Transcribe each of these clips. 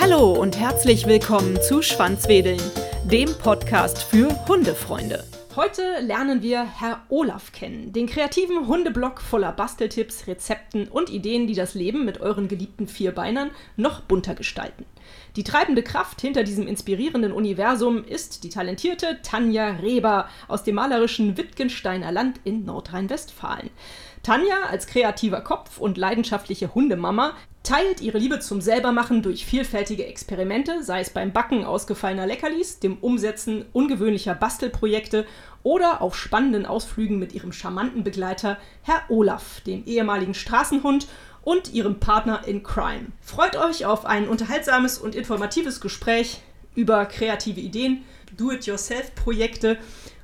Hallo und herzlich willkommen zu Schwanzwedeln, dem Podcast für Hundefreunde. Heute lernen wir Herr Olaf kennen, den kreativen Hundeblog voller Basteltipps, Rezepten und Ideen, die das Leben mit euren geliebten Vierbeinern noch bunter gestalten. Die treibende Kraft hinter diesem inspirierenden Universum ist die talentierte Tanja Reber aus dem malerischen Wittgensteiner Land in Nordrhein-Westfalen. Tanja als kreativer Kopf und leidenschaftliche Hundemama teilt ihre Liebe zum Selbermachen durch vielfältige Experimente, sei es beim Backen ausgefallener Leckerlis, dem Umsetzen ungewöhnlicher Bastelprojekte oder auf spannenden Ausflügen mit ihrem charmanten Begleiter Herr Olaf, dem ehemaligen Straßenhund und ihrem Partner in Crime. Freut euch auf ein unterhaltsames und informatives Gespräch über kreative Ideen, Do-it-yourself-Projekte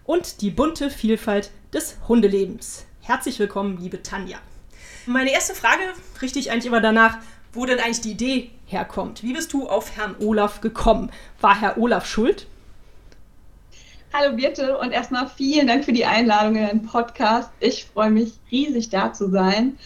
und die bunte Vielfalt des Hundelebens. Herzlich willkommen, liebe Tanja. Meine erste Frage richte ich eigentlich immer danach, wo denn eigentlich die Idee herkommt. Wie bist du auf Herrn Olaf gekommen? War Herr Olaf schuld? Hallo Birte und erstmal vielen Dank für die Einladung in den Podcast. Ich freue mich riesig da zu sein.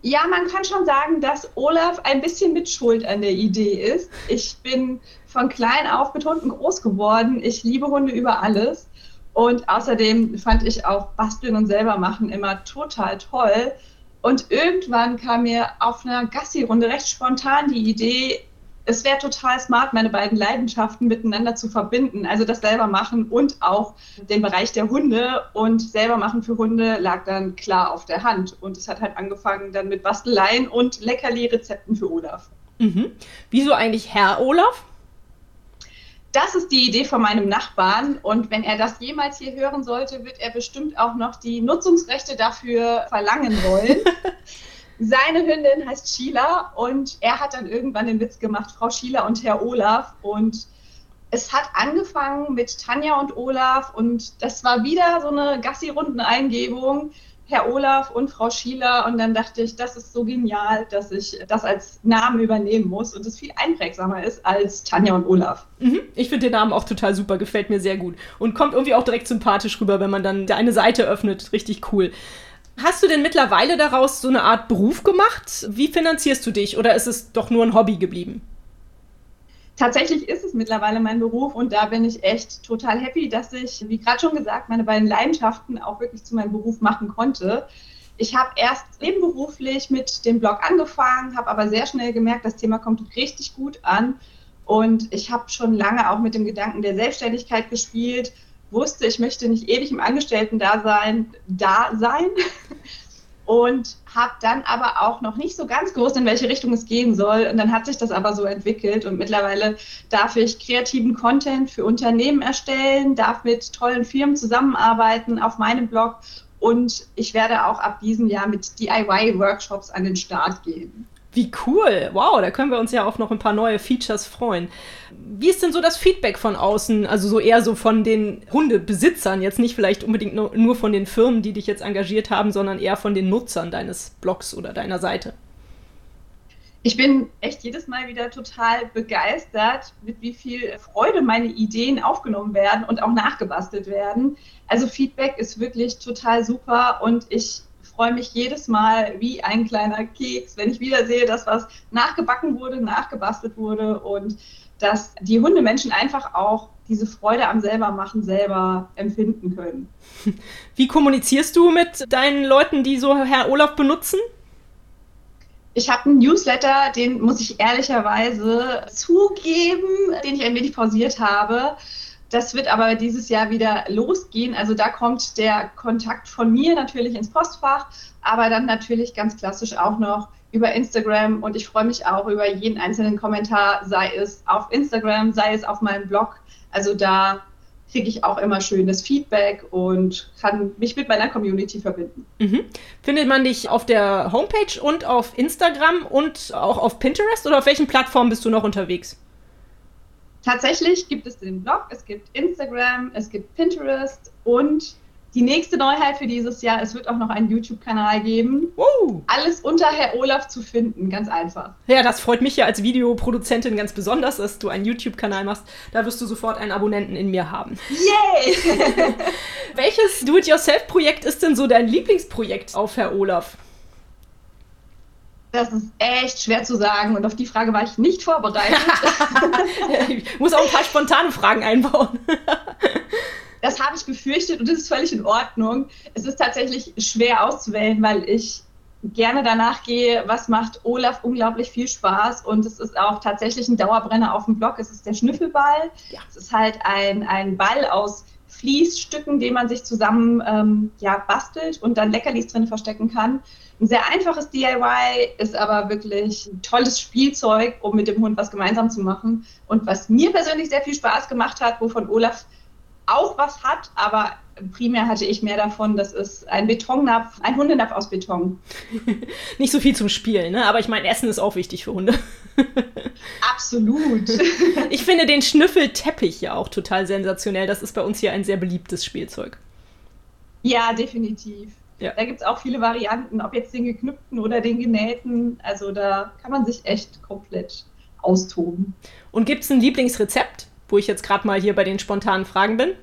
Ja, man kann schon sagen, dass Olaf ein bisschen mit Schuld an der Idee ist. Ich bin von klein auf mit Hunden groß geworden. Ich liebe Hunde über alles. Und außerdem fand ich auch Basteln und selber machen immer total toll. Und irgendwann kam mir auf einer Gassi-Runde recht spontan die Idee, es wäre total smart, meine beiden Leidenschaften miteinander zu verbinden. Also das selber machen und auch den Bereich der Hunde. Und selber machen für Hunde lag dann klar auf der Hand. Und es hat halt angefangen dann mit Basteleien und Leckerli-Rezepten für Olaf. Mhm. Wieso eigentlich Herr Olaf? Das ist die Idee von meinem Nachbarn. Und wenn er das jemals hier hören sollte, wird er bestimmt auch noch die Nutzungsrechte dafür verlangen wollen. Seine Hündin heißt Sheila und er hat dann irgendwann den Witz gemacht, Frau Sheila und Herr Olaf. Und es hat angefangen mit Tanja und Olaf und das war wieder so eine Gassi-Runden-Eingebung. Herr Olaf und Frau Schieler und dann dachte ich, das ist so genial, dass ich das als Namen übernehmen muss und es viel einprägsamer ist als Tanja und Olaf. Mhm. Ich finde den Namen auch total super, gefällt mir sehr gut und kommt irgendwie auch direkt sympathisch rüber, wenn man dann eine Seite öffnet. Richtig cool. Hast du denn mittlerweile daraus so eine Art Beruf gemacht? Wie finanzierst du dich oder ist es doch nur ein Hobby geblieben? Tatsächlich ist es mittlerweile mein Beruf und da bin ich echt total happy, dass ich, wie gerade schon gesagt, meine beiden Leidenschaften auch wirklich zu meinem Beruf machen konnte. Ich habe erst nebenberuflich mit dem Blog angefangen, habe aber sehr schnell gemerkt, das Thema kommt richtig gut an und ich habe schon lange auch mit dem Gedanken der Selbstständigkeit gespielt, wusste, ich möchte nicht ewig im Angestellten-Dasein da sein und habe dann aber auch noch nicht so ganz gewusst, in welche Richtung es gehen soll. Und dann hat sich das aber so entwickelt und mittlerweile darf ich kreativen Content für Unternehmen erstellen, darf mit tollen Firmen zusammenarbeiten auf meinem Blog und ich werde auch ab diesem Jahr mit DIY-Workshops an den Start gehen. Wie cool. Wow, da können wir uns ja auf noch ein paar neue Features freuen. Wie ist denn so das Feedback von außen? Also so eher so von den Hundebesitzern, jetzt nicht vielleicht unbedingt nur von den Firmen, die dich jetzt engagiert haben, sondern eher von den Nutzern deines Blogs oder deiner Seite. Ich bin echt jedes Mal wieder total begeistert, mit wie viel Freude meine Ideen aufgenommen werden und auch nachgebastelt werden. Also Feedback ist wirklich total super und ich freue mich jedes Mal wie ein kleiner Keks, wenn ich wieder sehe, dass was nachgebacken wurde, nachgebastelt wurde und dass die Hundemenschen einfach auch diese Freude am selbermachen selber empfinden können. Wie kommunizierst du mit deinen Leuten, die so Herr Olaf benutzen? Ich habe einen Newsletter, den muss ich ehrlicherweise zugeben, den ich ein wenig pausiert habe. Das wird aber dieses Jahr wieder losgehen. Also da kommt der Kontakt von mir natürlich ins Postfach, aber dann natürlich ganz klassisch auch noch über Instagram und ich freue mich auch über jeden einzelnen Kommentar, sei es auf Instagram, sei es auf meinem Blog. Also da kriege ich auch immer schönes Feedback und kann mich mit meiner Community verbinden. Mhm. Findet man dich auf der Homepage und auf Instagram und auch auf Pinterest oder auf welchen Plattformen bist du noch unterwegs? Tatsächlich gibt es den Blog, es gibt Instagram, es gibt Pinterest und die nächste Neuheit für dieses Jahr, es wird auch noch einen YouTube-Kanal geben. Uh. Alles unter Herr Olaf zu finden, ganz einfach. Ja, das freut mich ja als Videoproduzentin ganz besonders, dass du einen YouTube-Kanal machst. Da wirst du sofort einen Abonnenten in mir haben. Yay! Welches Do-it-yourself-Projekt ist denn so dein Lieblingsprojekt auf Herr Olaf? Das ist echt schwer zu sagen und auf die Frage war ich nicht vorbereitet. ich muss auch ein paar spontane Fragen einbauen. das habe ich befürchtet und das ist völlig in Ordnung. Es ist tatsächlich schwer auszuwählen, weil ich gerne danach gehe, was macht Olaf unglaublich viel Spaß und es ist auch tatsächlich ein Dauerbrenner auf dem Blog. Es ist der Schnüffelball. Ja. Es ist halt ein, ein Ball aus Fließstücken, den man sich zusammen ähm, ja, bastelt und dann Leckerlis drin verstecken kann. Ein sehr einfaches DIY ist aber wirklich ein tolles Spielzeug, um mit dem Hund was gemeinsam zu machen. Und was mir persönlich sehr viel Spaß gemacht hat, wovon Olaf auch was hat, aber primär hatte ich mehr davon, das ist ein Betonnapf, ein Hundenapf aus Beton. Nicht so viel zum Spielen, ne? aber ich meine, Essen ist auch wichtig für Hunde. Absolut. Ich finde den Schnüffelteppich ja auch total sensationell. Das ist bei uns hier ein sehr beliebtes Spielzeug. Ja, definitiv. Ja. Da gibt es auch viele Varianten, ob jetzt den geknüpften oder den genähten. Also da kann man sich echt komplett austoben. Und gibt es ein Lieblingsrezept, wo ich jetzt gerade mal hier bei den spontanen Fragen bin?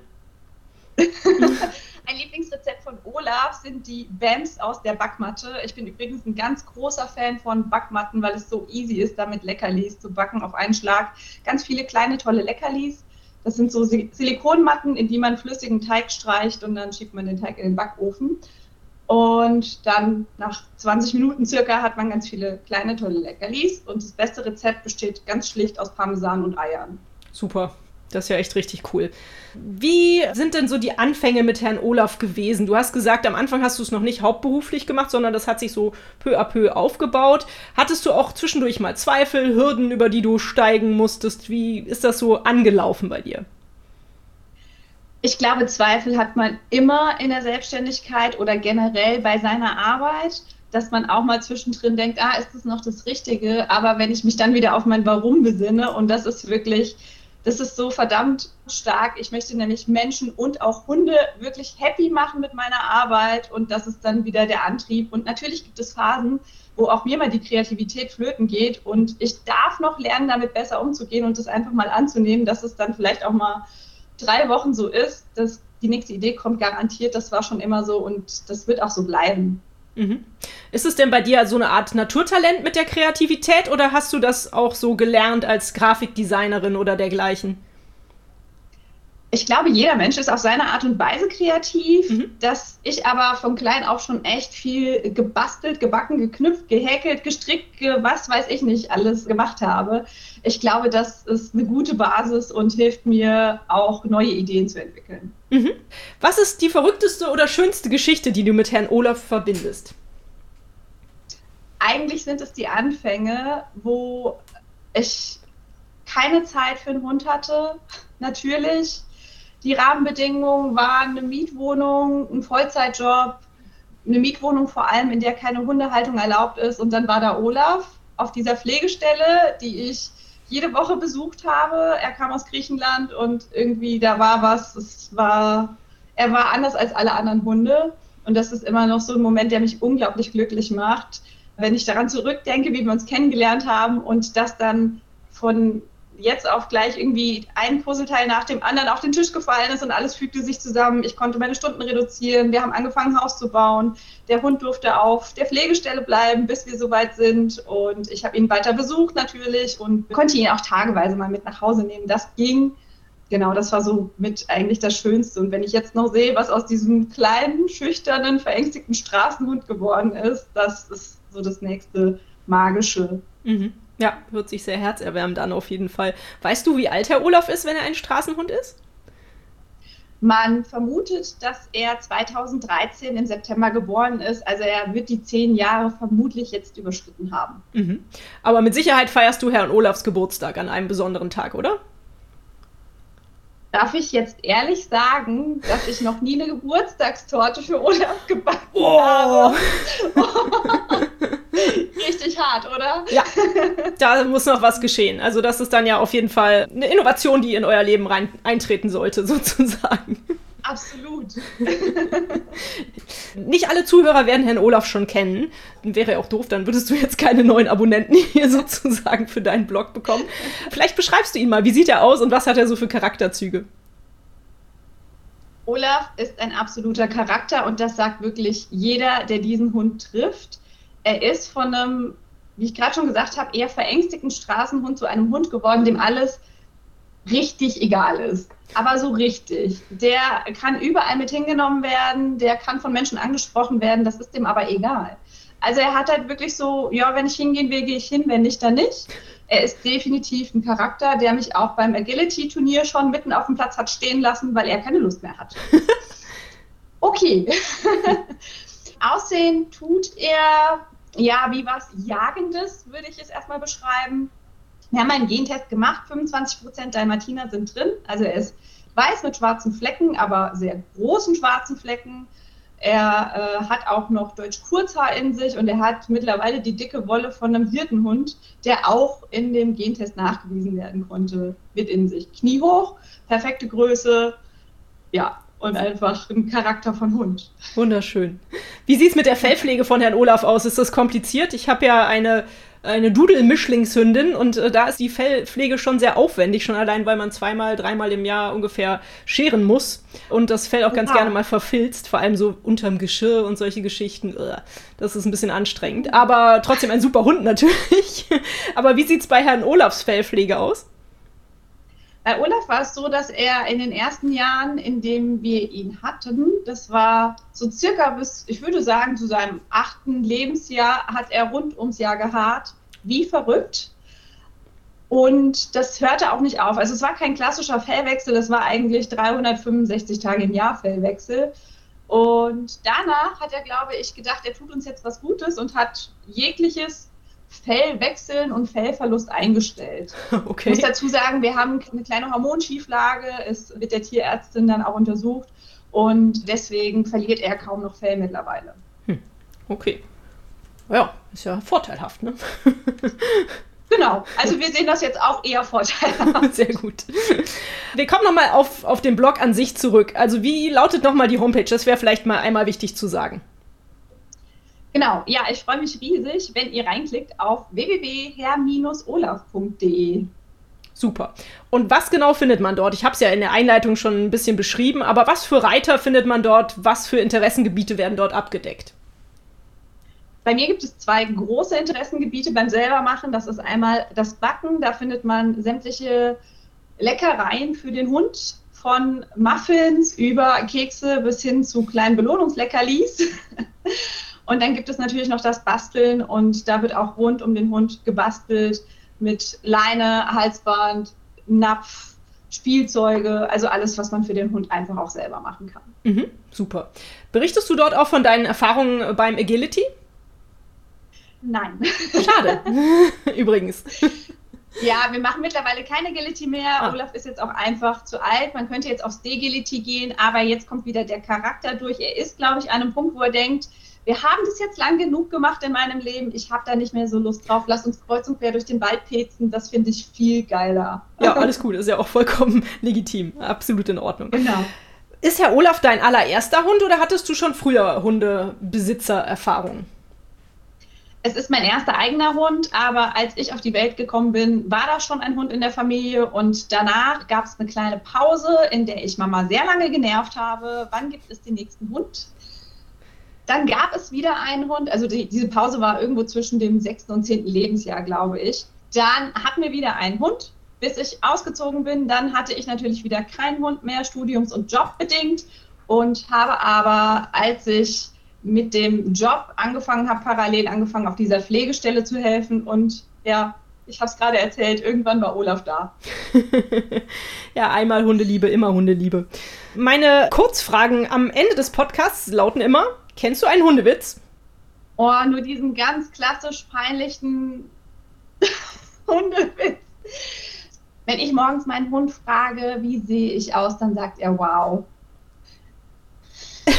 ein Lieblingsrezept Olaf sind die Bams aus der Backmatte. Ich bin übrigens ein ganz großer Fan von Backmatten, weil es so easy ist, damit Leckerlis zu backen auf einen Schlag. Ganz viele kleine, tolle Leckerlis. Das sind so Silikonmatten, in die man flüssigen Teig streicht und dann schiebt man den Teig in den Backofen. Und dann nach 20 Minuten circa hat man ganz viele kleine, tolle Leckerlis. Und das beste Rezept besteht ganz schlicht aus Parmesan und Eiern. Super. Das ist ja echt richtig cool. Wie sind denn so die Anfänge mit Herrn Olaf gewesen? Du hast gesagt, am Anfang hast du es noch nicht hauptberuflich gemacht, sondern das hat sich so peu à peu aufgebaut. Hattest du auch zwischendurch mal Zweifel, Hürden, über die du steigen musstest? Wie ist das so angelaufen bei dir? Ich glaube, Zweifel hat man immer in der Selbstständigkeit oder generell bei seiner Arbeit dass man auch mal zwischendrin denkt, ah, ist das noch das Richtige? Aber wenn ich mich dann wieder auf mein Warum besinne, und das ist wirklich das ist so verdammt stark. Ich möchte nämlich Menschen und auch Hunde wirklich happy machen mit meiner Arbeit und das ist dann wieder der Antrieb. Und natürlich gibt es Phasen, wo auch mir mal die Kreativität flöten geht und ich darf noch lernen, damit besser umzugehen und das einfach mal anzunehmen, dass es dann vielleicht auch mal drei Wochen so ist, dass die nächste Idee kommt garantiert. Das war schon immer so und das wird auch so bleiben. Mhm. Ist es denn bei dir so eine Art Naturtalent mit der Kreativität oder hast du das auch so gelernt als Grafikdesignerin oder dergleichen? Ich glaube, jeder Mensch ist auf seine Art und Weise kreativ, mhm. dass ich aber von klein auf schon echt viel gebastelt, gebacken, geknüpft, gehäkelt, gestrickt, was weiß ich nicht, alles gemacht habe. Ich glaube, das ist eine gute Basis und hilft mir auch neue Ideen zu entwickeln. Mhm. Was ist die verrückteste oder schönste Geschichte, die du mit Herrn Olaf verbindest? Eigentlich sind es die Anfänge, wo ich keine Zeit für einen Hund hatte, natürlich. Die Rahmenbedingungen waren eine Mietwohnung, ein Vollzeitjob, eine Mietwohnung vor allem, in der keine Hundehaltung erlaubt ist. Und dann war da Olaf auf dieser Pflegestelle, die ich jede Woche besucht habe. Er kam aus Griechenland und irgendwie da war was. Es war, er war anders als alle anderen Hunde. Und das ist immer noch so ein Moment, der mich unglaublich glücklich macht, wenn ich daran zurückdenke, wie wir uns kennengelernt haben und das dann von jetzt auf gleich irgendwie ein Puzzleteil nach dem anderen auf den Tisch gefallen ist und alles fügte sich zusammen. Ich konnte meine Stunden reduzieren. Wir haben angefangen, Haus zu bauen. Der Hund durfte auf der Pflegestelle bleiben, bis wir soweit sind. Und ich habe ihn weiter besucht natürlich und konnte ihn auch tageweise mal mit nach Hause nehmen. Das ging. Genau, das war so mit eigentlich das Schönste. Und wenn ich jetzt noch sehe, was aus diesem kleinen, schüchternen, verängstigten Straßenhund geworden ist, das ist so das nächste Magische. Mhm. Ja, hört sich sehr herzerwärmend an auf jeden Fall. Weißt du, wie alt Herr Olaf ist, wenn er ein Straßenhund ist? Man vermutet, dass er 2013 im September geboren ist. Also er wird die zehn Jahre vermutlich jetzt überschritten haben. Mhm. Aber mit Sicherheit feierst du Herrn Olafs Geburtstag an einem besonderen Tag, oder? Darf ich jetzt ehrlich sagen, dass ich noch nie eine Geburtstagstorte für Olaf gebacken oh. habe? Richtig hart, oder? Ja, da muss noch was geschehen. Also das ist dann ja auf jeden Fall eine Innovation, die in euer Leben rein eintreten sollte, sozusagen. Absolut. Nicht alle Zuhörer werden Herrn Olaf schon kennen. Wäre ja auch doof, dann würdest du jetzt keine neuen Abonnenten hier sozusagen für deinen Blog bekommen. Vielleicht beschreibst du ihn mal. Wie sieht er aus und was hat er so für Charakterzüge? Olaf ist ein absoluter Charakter und das sagt wirklich jeder, der diesen Hund trifft. Er ist von einem wie ich gerade schon gesagt habe, eher verängstigten Straßenhund zu einem Hund geworden, dem alles richtig egal ist. Aber so richtig. Der kann überall mit hingenommen werden, der kann von Menschen angesprochen werden, das ist dem aber egal. Also er hat halt wirklich so, ja, wenn ich hingehen will, gehe ich hin, wenn nicht, dann nicht. Er ist definitiv ein Charakter, der mich auch beim Agility-Turnier schon mitten auf dem Platz hat stehen lassen, weil er keine Lust mehr hat. Okay. Aussehen tut er, ja, wie was Jagendes, würde ich es erstmal beschreiben. Wir haben einen Gentest gemacht, 25% Dalmatiner sind drin. Also er ist weiß mit schwarzen Flecken, aber sehr großen schwarzen Flecken. Er äh, hat auch noch Deutsch Kurzhaar in sich und er hat mittlerweile die dicke Wolle von einem Hirtenhund, der auch in dem Gentest nachgewiesen werden konnte, mit in sich. Knie hoch, perfekte Größe, ja, und einfach ein Charakter von Hund. Wunderschön. Wie sieht es mit der Fellpflege von Herrn Olaf aus? Ist das kompliziert? Ich habe ja eine eine Dudel-Mischlingshündin und äh, da ist die Fellpflege schon sehr aufwendig, schon allein, weil man zweimal, dreimal im Jahr ungefähr scheren muss und das Fell auch ganz ja. gerne mal verfilzt, vor allem so unterm Geschirr und solche Geschichten. Das ist ein bisschen anstrengend, aber trotzdem ein super Hund natürlich. aber wie sieht es bei Herrn Olafs Fellpflege aus? Bei Olaf war es so, dass er in den ersten Jahren, in denen wir ihn hatten, das war so circa bis, ich würde sagen, zu seinem achten Lebensjahr, hat er rund ums Jahr gehaart, wie verrückt. Und das hörte auch nicht auf. Also es war kein klassischer Fellwechsel, es war eigentlich 365 Tage im Jahr Fellwechsel. Und danach hat er, glaube ich, gedacht, er tut uns jetzt was Gutes und hat jegliches Fellwechseln und Fellverlust eingestellt. Okay. Ich muss dazu sagen, wir haben eine kleine Hormonschieflage, es wird der Tierärztin dann auch untersucht und deswegen verliert er kaum noch Fell mittlerweile. Hm. Okay. Ja, ist ja vorteilhaft, ne? Genau, also wir sehen das jetzt auch eher vorteilhaft. Sehr gut. Wir kommen nochmal auf, auf den Blog an sich zurück. Also wie lautet nochmal die Homepage? Das wäre vielleicht mal einmal wichtig zu sagen. Genau, ja, ich freue mich riesig, wenn ihr reinklickt auf www.herr-olaf.de. Super. Und was genau findet man dort? Ich habe es ja in der Einleitung schon ein bisschen beschrieben, aber was für Reiter findet man dort? Was für Interessengebiete werden dort abgedeckt? Bei mir gibt es zwei große Interessengebiete beim Selbermachen. Das ist einmal das Backen. Da findet man sämtliche Leckereien für den Hund, von Muffins über Kekse bis hin zu kleinen Belohnungsleckerlis. Und dann gibt es natürlich noch das Basteln und da wird auch rund um den Hund gebastelt mit Leine, Halsband, Napf, Spielzeuge, also alles, was man für den Hund einfach auch selber machen kann. Mhm, super. Berichtest du dort auch von deinen Erfahrungen beim Agility? Nein. Schade. Übrigens. Ja, wir machen mittlerweile keine Agility mehr. Ah. Olaf ist jetzt auch einfach zu alt. Man könnte jetzt aufs Degility gehen, aber jetzt kommt wieder der Charakter durch. Er ist, glaube ich, an einem Punkt, wo er denkt, wir haben das jetzt lang genug gemacht in meinem Leben, ich habe da nicht mehr so Lust drauf, lass uns kreuz und quer durch den Wald petzen, das finde ich viel geiler. Ja, alles gut, ist ja auch vollkommen legitim, absolut in Ordnung. Genau. Ist Herr Olaf dein allererster Hund oder hattest du schon früher Hundebesitzererfahrung? Es ist mein erster eigener Hund, aber als ich auf die Welt gekommen bin, war da schon ein Hund in der Familie und danach gab es eine kleine Pause, in der ich Mama sehr lange genervt habe. Wann gibt es den nächsten Hund? Dann gab es wieder einen Hund, also die, diese Pause war irgendwo zwischen dem sechsten und zehnten Lebensjahr, glaube ich. Dann hatten wir wieder einen Hund, bis ich ausgezogen bin. Dann hatte ich natürlich wieder keinen Hund mehr, studiums- und jobbedingt. Und habe aber, als ich mit dem Job angefangen habe, parallel angefangen, auf dieser Pflegestelle zu helfen. Und ja, ich habe es gerade erzählt, irgendwann war Olaf da. ja, einmal Hundeliebe, immer Hundeliebe. Meine Kurzfragen am Ende des Podcasts lauten immer, Kennst du einen Hundewitz? Oh, nur diesen ganz klassisch peinlichen Hundewitz. Wenn ich morgens meinen Hund frage, wie sehe ich aus, dann sagt er wow.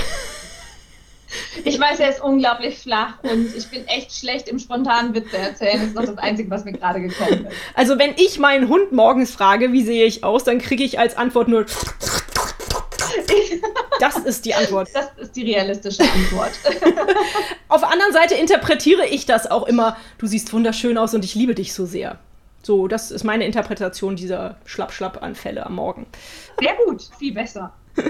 Ich weiß, er ist unglaublich flach und ich bin echt schlecht im spontanen Witze erzählen. Das ist noch das Einzige, was mir gerade gekommen ist. Also, wenn ich meinen Hund morgens frage, wie sehe ich aus, dann kriege ich als Antwort nur das ist die Antwort. Das ist die realistische Antwort. Auf der anderen Seite interpretiere ich das auch immer, du siehst wunderschön aus und ich liebe dich so sehr. So, das ist meine Interpretation dieser Schlapp-Schlapp-Anfälle am Morgen. Sehr gut, viel besser.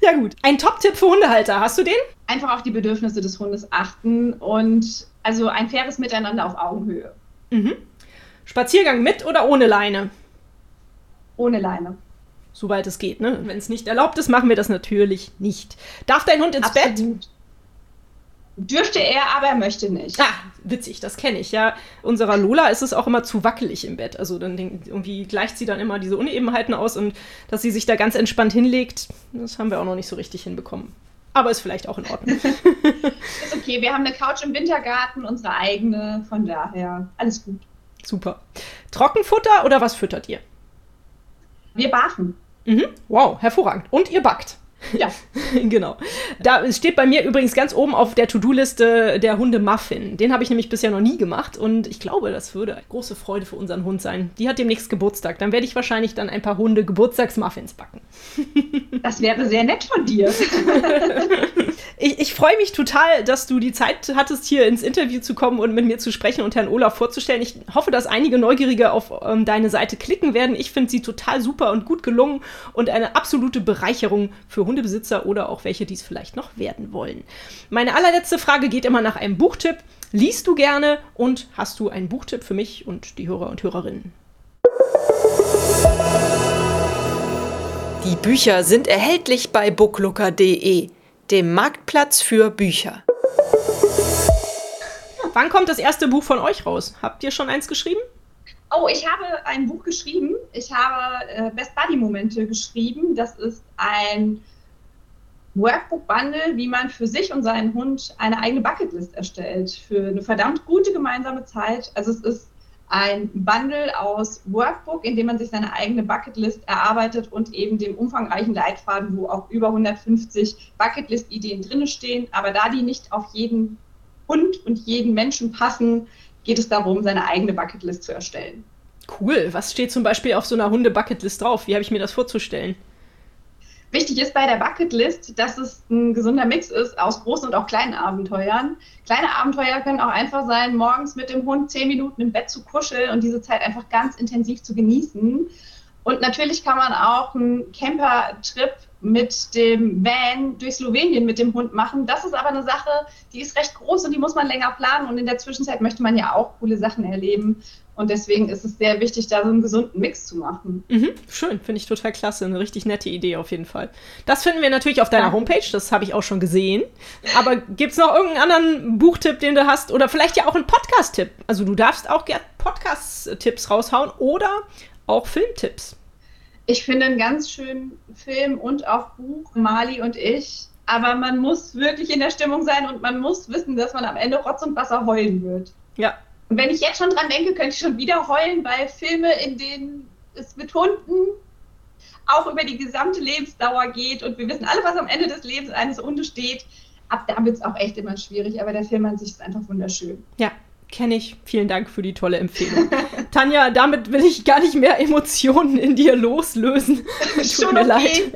ja gut. Ein Top-Tipp für Hundehalter. Hast du den? Einfach auf die Bedürfnisse des Hundes achten und also ein faires Miteinander auf Augenhöhe. Mhm. Spaziergang mit oder ohne Leine? Ohne Leine. Soweit es geht, ne? Wenn es nicht erlaubt ist, machen wir das natürlich nicht. Darf dein Hund ins Absolut. Bett? Dürfte er, aber er möchte nicht. Ah, witzig, das kenne ich, ja. Unserer Lola ist es auch immer zu wackelig im Bett. Also dann irgendwie gleicht sie dann immer diese Unebenheiten aus und dass sie sich da ganz entspannt hinlegt, das haben wir auch noch nicht so richtig hinbekommen. Aber ist vielleicht auch in Ordnung. ist okay, wir haben eine Couch im Wintergarten, unsere eigene, von daher alles gut. Super. Trockenfutter oder was füttert ihr? Wir barfen. Mhm. Wow, hervorragend. Und ihr backt. Ja. genau. Da steht bei mir übrigens ganz oben auf der To-Do-Liste der Hunde Muffin. Den habe ich nämlich bisher noch nie gemacht und ich glaube, das würde eine große Freude für unseren Hund sein. Die hat demnächst Geburtstag. Dann werde ich wahrscheinlich dann ein paar Hunde Geburtstagsmuffins backen. das wäre sehr nett von dir. ich, ich freue mich total, dass du die Zeit hattest, hier ins Interview zu kommen und mit mir zu sprechen und Herrn Olaf vorzustellen. Ich hoffe, dass einige Neugierige auf ähm, deine Seite klicken werden. Ich finde sie total super und gut gelungen und eine absolute Bereicherung für Hunde. Hundebesitzer oder auch welche, die es vielleicht noch werden wollen. Meine allerletzte Frage geht immer nach einem Buchtipp. Liest du gerne und hast du einen Buchtipp für mich und die Hörer und Hörerinnen? Die Bücher sind erhältlich bei booklooker.de, dem Marktplatz für Bücher. Wann kommt das erste Buch von euch raus? Habt ihr schon eins geschrieben? Oh, ich habe ein Buch geschrieben. Ich habe äh, Best Buddy Momente geschrieben. Das ist ein Workbook-Bundle, wie man für sich und seinen Hund eine eigene Bucketlist erstellt für eine verdammt gute gemeinsame Zeit. Also es ist ein Bundle aus Workbook, in dem man sich seine eigene Bucketlist erarbeitet und eben dem umfangreichen Leitfaden, wo auch über 150 Bucketlist-Ideen drin stehen. Aber da die nicht auf jeden Hund und jeden Menschen passen, geht es darum, seine eigene Bucketlist zu erstellen. Cool. Was steht zum Beispiel auf so einer Hunde-Bucketlist drauf? Wie habe ich mir das vorzustellen? Wichtig ist bei der Bucketlist, dass es ein gesunder Mix ist aus großen und auch kleinen Abenteuern. Kleine Abenteuer können auch einfach sein, morgens mit dem Hund zehn Minuten im Bett zu kuscheln und diese Zeit einfach ganz intensiv zu genießen. Und natürlich kann man auch einen Camper-Trip mit dem Van durch Slowenien mit dem Hund machen. Das ist aber eine Sache, die ist recht groß und die muss man länger planen. Und in der Zwischenzeit möchte man ja auch coole Sachen erleben. Und deswegen ist es sehr wichtig, da so einen gesunden Mix zu machen. Mhm, schön, finde ich total klasse. Eine richtig nette Idee auf jeden Fall. Das finden wir natürlich auf deiner Homepage, das habe ich auch schon gesehen. Aber gibt es noch irgendeinen anderen Buchtipp, den du hast? Oder vielleicht ja auch einen Podcast-Tipp? Also du darfst auch gerne Podcast-Tipps raushauen oder auch Filmtipps. Ich finde einen ganz schönen Film und auch Buch, Mali und ich. Aber man muss wirklich in der Stimmung sein und man muss wissen, dass man am Ende Rotz und Wasser heulen wird. Ja, und wenn ich jetzt schon dran denke, könnte ich schon wieder heulen, weil Filme, in denen es mit Hunden auch über die gesamte Lebensdauer geht und wir wissen alle, was am Ende des Lebens eines Hundes steht, ab da wird es auch echt immer schwierig, aber der Film an sich ist einfach wunderschön. Ja, kenne ich. Vielen Dank für die tolle Empfehlung. Tanja, damit will ich gar nicht mehr Emotionen in dir loslösen. Tut mir okay. leid.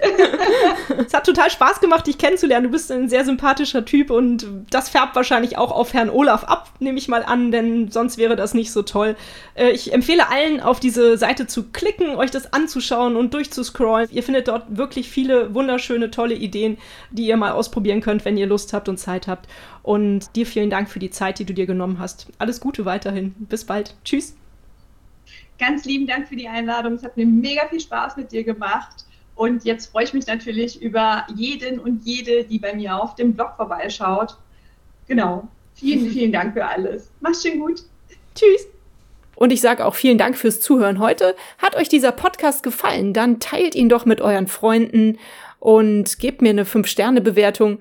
es hat total Spaß gemacht, dich kennenzulernen. Du bist ein sehr sympathischer Typ und das färbt wahrscheinlich auch auf Herrn Olaf ab, nehme ich mal an, denn sonst wäre das nicht so toll. Äh, ich empfehle allen, auf diese Seite zu klicken, euch das anzuschauen und durchzuscrollen. Ihr findet dort wirklich viele wunderschöne, tolle Ideen, die ihr mal ausprobieren könnt, wenn ihr Lust habt und Zeit habt. Und dir vielen Dank für die Zeit, die du dir genommen hast. Alles Gute weiterhin. Bis bald. Tschüss. Ganz lieben Dank für die Einladung. Es hat mir mega viel Spaß mit dir gemacht. Und jetzt freue ich mich natürlich über jeden und jede, die bei mir auf dem Blog vorbeischaut. Genau. Vielen, vielen Dank für alles. Mach's schön gut. Tschüss. Und ich sage auch vielen Dank fürs Zuhören heute. Hat euch dieser Podcast gefallen? Dann teilt ihn doch mit euren Freunden und gebt mir eine 5-Sterne-Bewertung